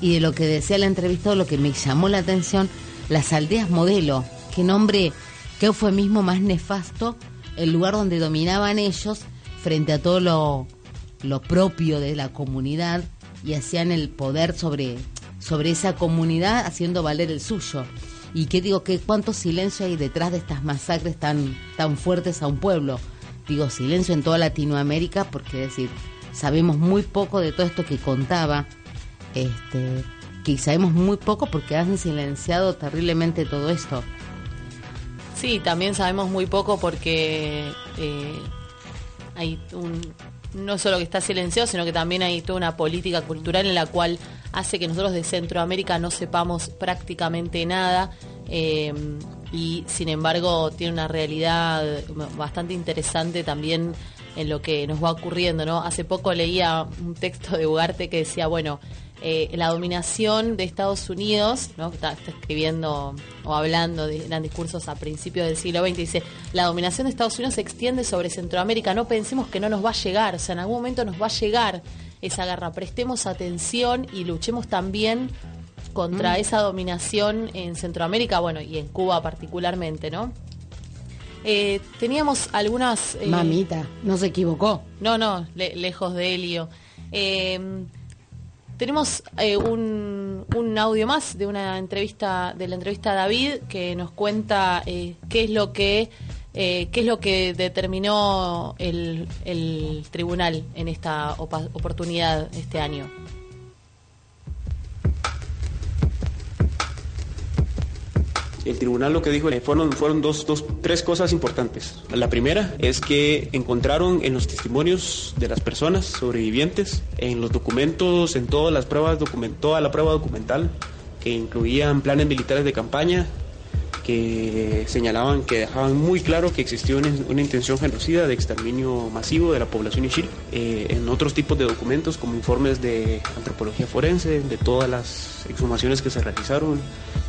Y de lo que decía la entrevista, lo que me llamó la atención, las aldeas modelo, qué nombre, qué eufemismo más nefasto, el lugar donde dominaban ellos frente a todo lo lo propio de la comunidad y hacían el poder sobre, sobre esa comunidad haciendo valer el suyo. Y qué digo, que cuánto silencio hay detrás de estas masacres tan, tan fuertes a un pueblo. Digo, silencio en toda Latinoamérica, porque es decir, sabemos muy poco de todo esto que contaba, este, que sabemos muy poco porque han silenciado terriblemente todo esto. Sí, también sabemos muy poco porque eh, hay un, no solo que está silenciado, sino que también hay toda una política cultural en la cual hace que nosotros de Centroamérica no sepamos prácticamente nada. eh, y sin embargo tiene una realidad bastante interesante también en lo que nos va ocurriendo, ¿no? Hace poco leía un texto de Ugarte que decía, bueno, eh, la dominación de Estados Unidos, ¿no? Está, está escribiendo o hablando, de, eran discursos a principios del siglo XX, dice, la dominación de Estados Unidos se extiende sobre Centroamérica, no pensemos que no nos va a llegar, o sea, en algún momento nos va a llegar esa guerra, prestemos atención y luchemos también contra Mm. esa dominación en Centroamérica, bueno, y en Cuba particularmente, ¿no? Eh, teníamos algunas... eh, Mamita, no se equivocó. no, no, le- lejos de Helio. Eh, tenemos eh, un, un audio más de una entrevista, de la entrevista a David, que nos cuenta eh, qué es lo que eh, qué es lo que determinó el, el tribunal en esta oportunidad este año. El tribunal lo que dijo eh, fueron, fueron dos, dos, tres cosas importantes. La primera es que encontraron en los testimonios de las personas sobrevivientes, en los documentos, en todas las pruebas, toda la prueba documental, que incluían planes militares de campaña, que señalaban, que dejaban muy claro que existió una, intención genocida de exterminio masivo de la población Ishil, eh, en otros tipos de documentos como informes de antropología forense, de todas las exhumaciones que se realizaron,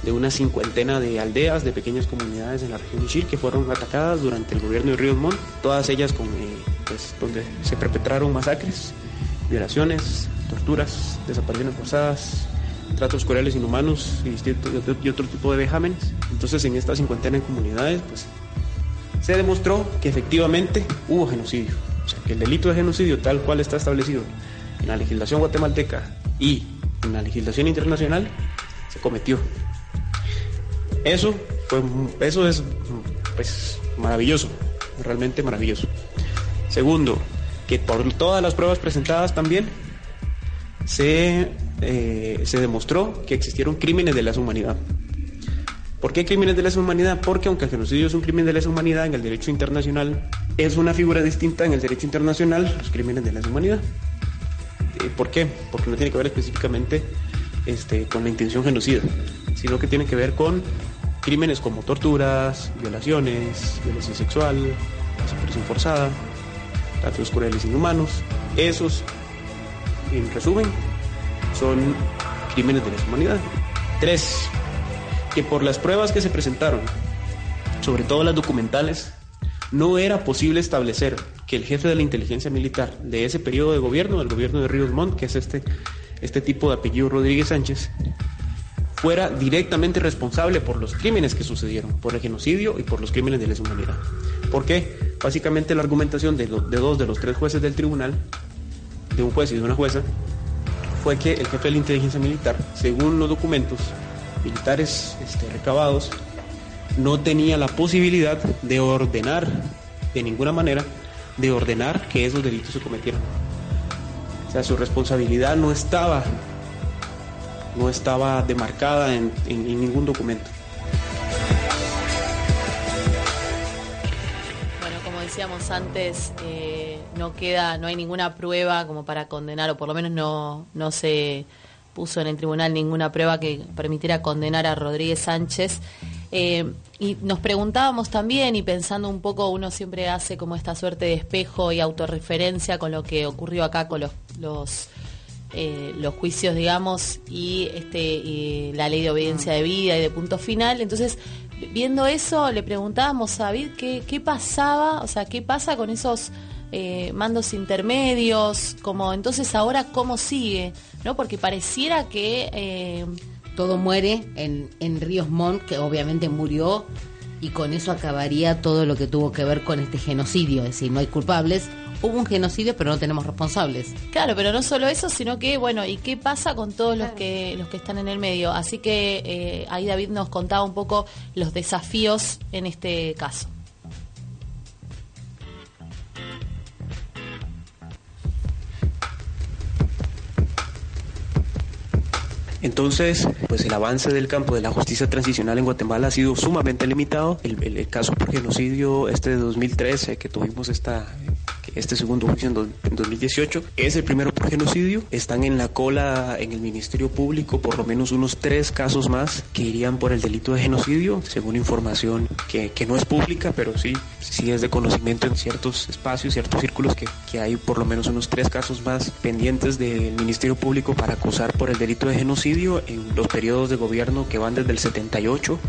de una cincuentena de aldeas, de pequeñas comunidades en la región Ishil que fueron atacadas durante el gobierno de Ríos Montt, todas ellas con, eh, pues, donde se perpetraron masacres, violaciones, torturas, desapariciones forzadas, tratos crueles inhumanos y, distinto- y otro tipo de vejámenes. Entonces en esta cincuentena de comunidades pues, se demostró que efectivamente hubo genocidio. O sea, que el delito de genocidio tal cual está establecido en la legislación guatemalteca y en la legislación internacional se cometió. Eso, fue, eso es pues, maravilloso, realmente maravilloso. Segundo, que por todas las pruebas presentadas también se, eh, se demostró que existieron crímenes de lesa humanidad. ¿Por qué crímenes de lesa humanidad? Porque aunque el genocidio es un crimen de lesa humanidad en el derecho internacional, es una figura distinta en el derecho internacional los crímenes de lesa humanidad. Eh, ¿Por qué? Porque no tiene que ver específicamente este, con la intención genocida, sino que tiene que ver con crímenes como torturas, violaciones, violencia sexual, desaparición forzada, tratos crueles inhumanos. Esos, en resumen, son crímenes de lesa humanidad. Tres, que por las pruebas que se presentaron, sobre todo las documentales, no era posible establecer que el jefe de la inteligencia militar de ese periodo de gobierno, del gobierno de Ríos Montt, que es este, este tipo de apellido Rodríguez Sánchez, fuera directamente responsable por los crímenes que sucedieron, por el genocidio y por los crímenes de lesa humanidad. ¿Por qué? Básicamente la argumentación de, dos de los tres jueces del tribunal, de un juez y de una jueza, fue que el jefe de la inteligencia militar, según los documentos militares este, recabados, no tenía la posibilidad de ordenar, de ninguna manera, de ordenar que esos delitos se cometieran. O sea, su responsabilidad no estaba, no estaba demarcada en, ningún documento. Decíamos antes, eh, no queda, no hay ninguna prueba como para condenar, o por lo menos no, no se puso en el tribunal ninguna prueba que permitiera condenar a Rodríguez Sánchez. Eh, y nos preguntábamos también, y pensando un poco, uno siempre hace como esta suerte de espejo y autorreferencia con lo que ocurrió acá con los, los eh, los juicios, digamos, y este y la ley de obediencia de vida y de punto final. Entonces, viendo eso, le preguntábamos a David qué, qué pasaba, o sea, qué pasa con esos eh, mandos intermedios, como entonces ahora cómo sigue, ¿no? Porque pareciera que eh, Todo muere en, en Ríos Montt, que obviamente murió, y con eso acabaría todo lo que tuvo que ver con este genocidio. Es decir, no hay culpables, hubo un genocidio, pero no tenemos responsables. Claro, pero no solo eso, sino que, bueno, ¿y qué pasa con todos los que, los que están en el medio? Así que eh, ahí David nos contaba un poco los desafíos en este caso. Entonces, pues el avance del campo de la justicia transicional en Guatemala ha sido sumamente limitado. El, el- el caso por genocidio este de 2013 que tuvimos esta este segundo juicio en, do- en 2018 es el primero por genocidio. Están en la cola en el Ministerio Público por lo menos unos tres casos más que irían por el delito de genocidio, según información que, que no es pública, pero sí, sí es de conocimiento en ciertos espacios, ciertos círculos que, que hay por lo menos unos tres casos más pendientes del Ministerio Público para acusar por el delito de genocidio en los periodos de gobierno que van desde el 78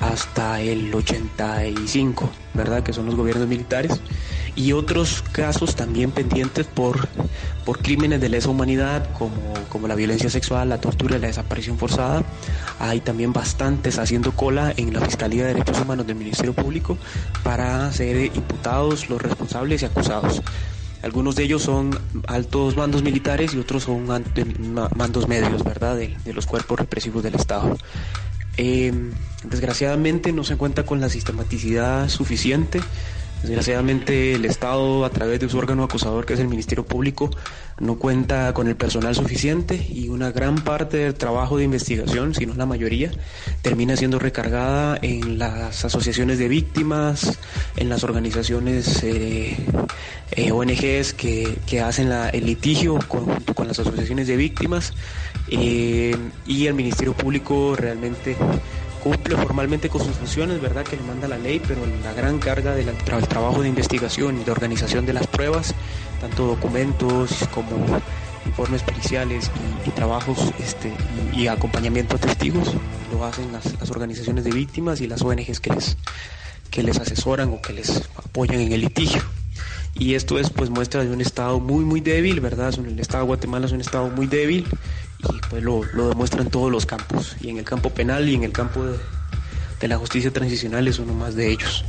hasta el 85, ¿verdad? Que son los gobiernos militares. Y otros casos también pendientes por, por crímenes de lesa humanidad, como, como la violencia sexual, la tortura la desaparición forzada. Hay también bastantes haciendo cola en la Fiscalía de Derechos Humanos del Ministerio Público para ser imputados los responsables y acusados. Algunos de ellos son altos mandos militares y otros son mandos medios, ¿verdad?, de, de los cuerpos represivos del Estado. Eh, desgraciadamente no se cuenta con la sistematicidad suficiente. Desgraciadamente el Estado, a través de su órgano acusador, que es el Ministerio Público, no cuenta con el personal suficiente y una gran parte del trabajo de investigación, si no la mayoría, termina siendo recargada en las asociaciones de víctimas, en las organizaciones eh, eh, ONGs que, que hacen el litigio con- junto con las asociaciones de víctimas eh, y el Ministerio Público realmente cumple formalmente con sus funciones, ¿verdad? Que le manda la ley, pero la gran carga del tra- el trabajo de investigación y de organización de las pruebas, tanto documentos como informes periciales y, trabajos este, y, acompañamiento a testigos, lo hacen las, organizaciones de víctimas y las ONGs que les, que les asesoran o que les apoyan en el litigio. Y esto es pues muestra de un estado muy muy débil, ¿verdad? El estado de Guatemala es un estado muy débil y pues lo, lo demuestra en todos los campos, y en el campo penal y en el campo de, de la justicia transicional es uno más de ellos.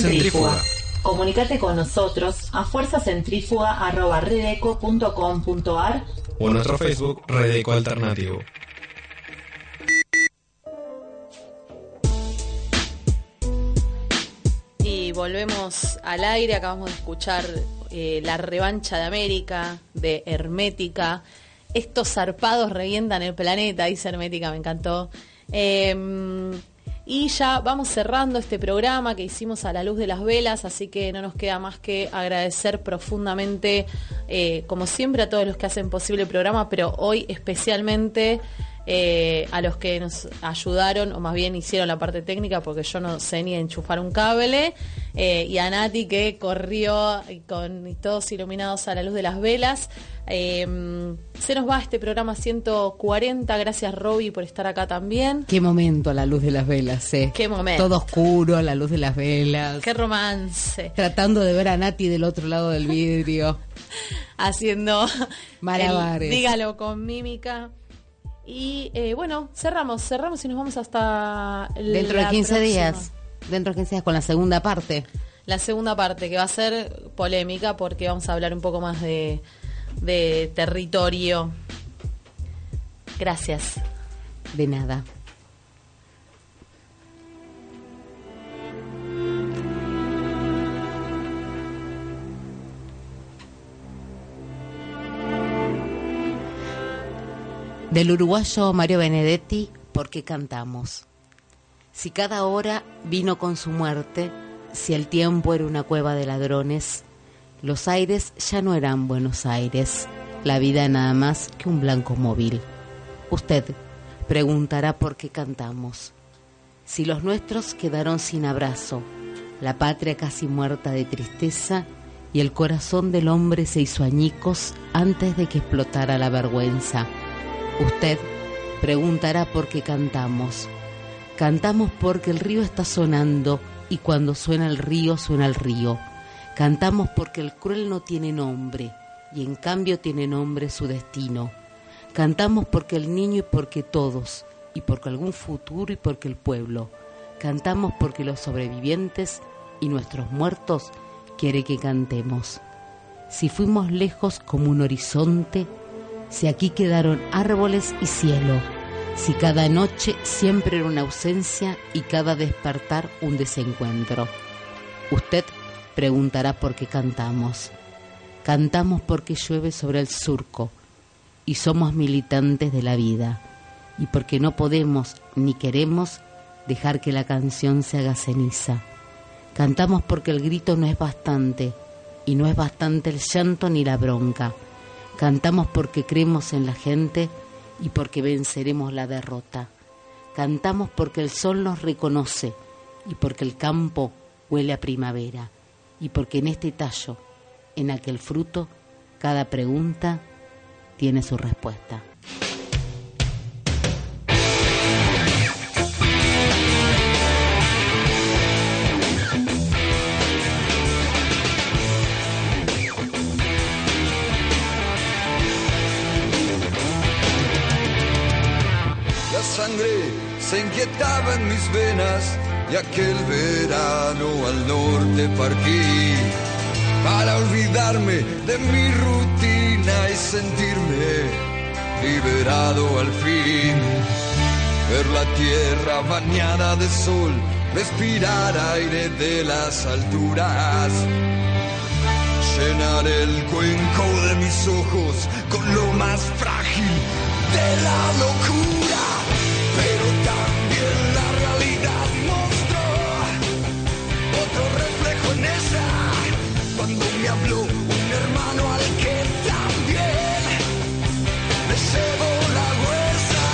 Centrífuga. Comunicate con nosotros a fuerzacentrífuga.redeco.com.ar o en nuestro Facebook Redeco Alternativo. Y volvemos al aire, acabamos de escuchar eh, la revancha de América, de Hermética. Estos zarpados revientan el planeta, dice Hermética, me encantó. Eh, y ya vamos cerrando este programa que hicimos a la luz de las velas, así que no nos queda más que agradecer profundamente, eh, como siempre, a todos los que hacen posible el programa, pero hoy especialmente eh, a los que nos ayudaron, o más bien hicieron la parte técnica, porque yo no sé ni enchufar un cable, eh, y a Nati que corrió con todos iluminados a la luz de las velas. Eh, se nos va este programa 140, gracias Robbie por estar acá también. Qué momento a la luz de las velas, eh. Qué momento. Todo oscuro, a la luz de las velas. Qué romance. Tratando de ver a Nati del otro lado del vidrio. [LAUGHS] Haciendo Malabares. el dígalo con mímica. Y eh, bueno, cerramos, cerramos y nos vamos hasta Dentro de la 15 próxima. días. Dentro de 15 días con la segunda parte. La segunda parte, que va a ser polémica porque vamos a hablar un poco más de, de territorio. Gracias. De nada. Del uruguayo Mario Benedetti, ¿por qué cantamos? Si cada hora vino con su muerte, si el tiempo era una cueva de ladrones, los aires ya no eran Buenos Aires, la vida nada más que un blanco móvil. Usted preguntará por qué cantamos. Si los nuestros quedaron sin abrazo, la patria casi muerta de tristeza y el corazón del hombre se hizo añicos antes de que explotara la vergüenza. Usted preguntará por qué cantamos. Cantamos porque el río está sonando y cuando suena el río suena el río. Cantamos porque el cruel no tiene nombre y en cambio tiene nombre su destino. Cantamos porque el niño y porque todos, y porque algún futuro y porque el pueblo. Cantamos porque los sobrevivientes y nuestros muertos quiere que cantemos. Si fuimos lejos como un horizonte, si aquí quedaron árboles y cielo, si cada noche siempre era una ausencia y cada despertar un desencuentro. Usted preguntará por qué cantamos. Cantamos porque llueve sobre el surco y somos militantes de la vida y porque no podemos ni queremos dejar que la canción se haga ceniza. Cantamos porque el grito no es bastante y no es bastante el llanto ni la bronca. Cantamos porque creemos en la gente y porque venceremos la derrota. Cantamos porque el sol nos reconoce y porque el campo huele a primavera y porque en este tallo, en aquel fruto, cada pregunta tiene su respuesta. En mis venas y aquel verano al norte partí para olvidarme de mi rutina y sentirme liberado al fin. Ver la tierra bañada de sol, respirar aire de las alturas. Llenar el cuenco de mis ojos con lo más frágil de la locura. Pero también la realidad mostró otro reflejo en ella. Cuando me habló un hermano al que también le llevó la huesa.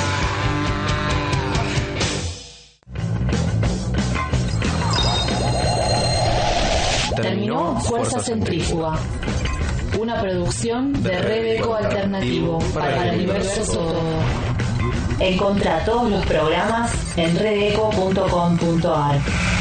Terminó Fuerza Centrífuga. Una producción de Rebeco Alternativo para el universo todo. Encontrá todos los programas en redeco.com.ar.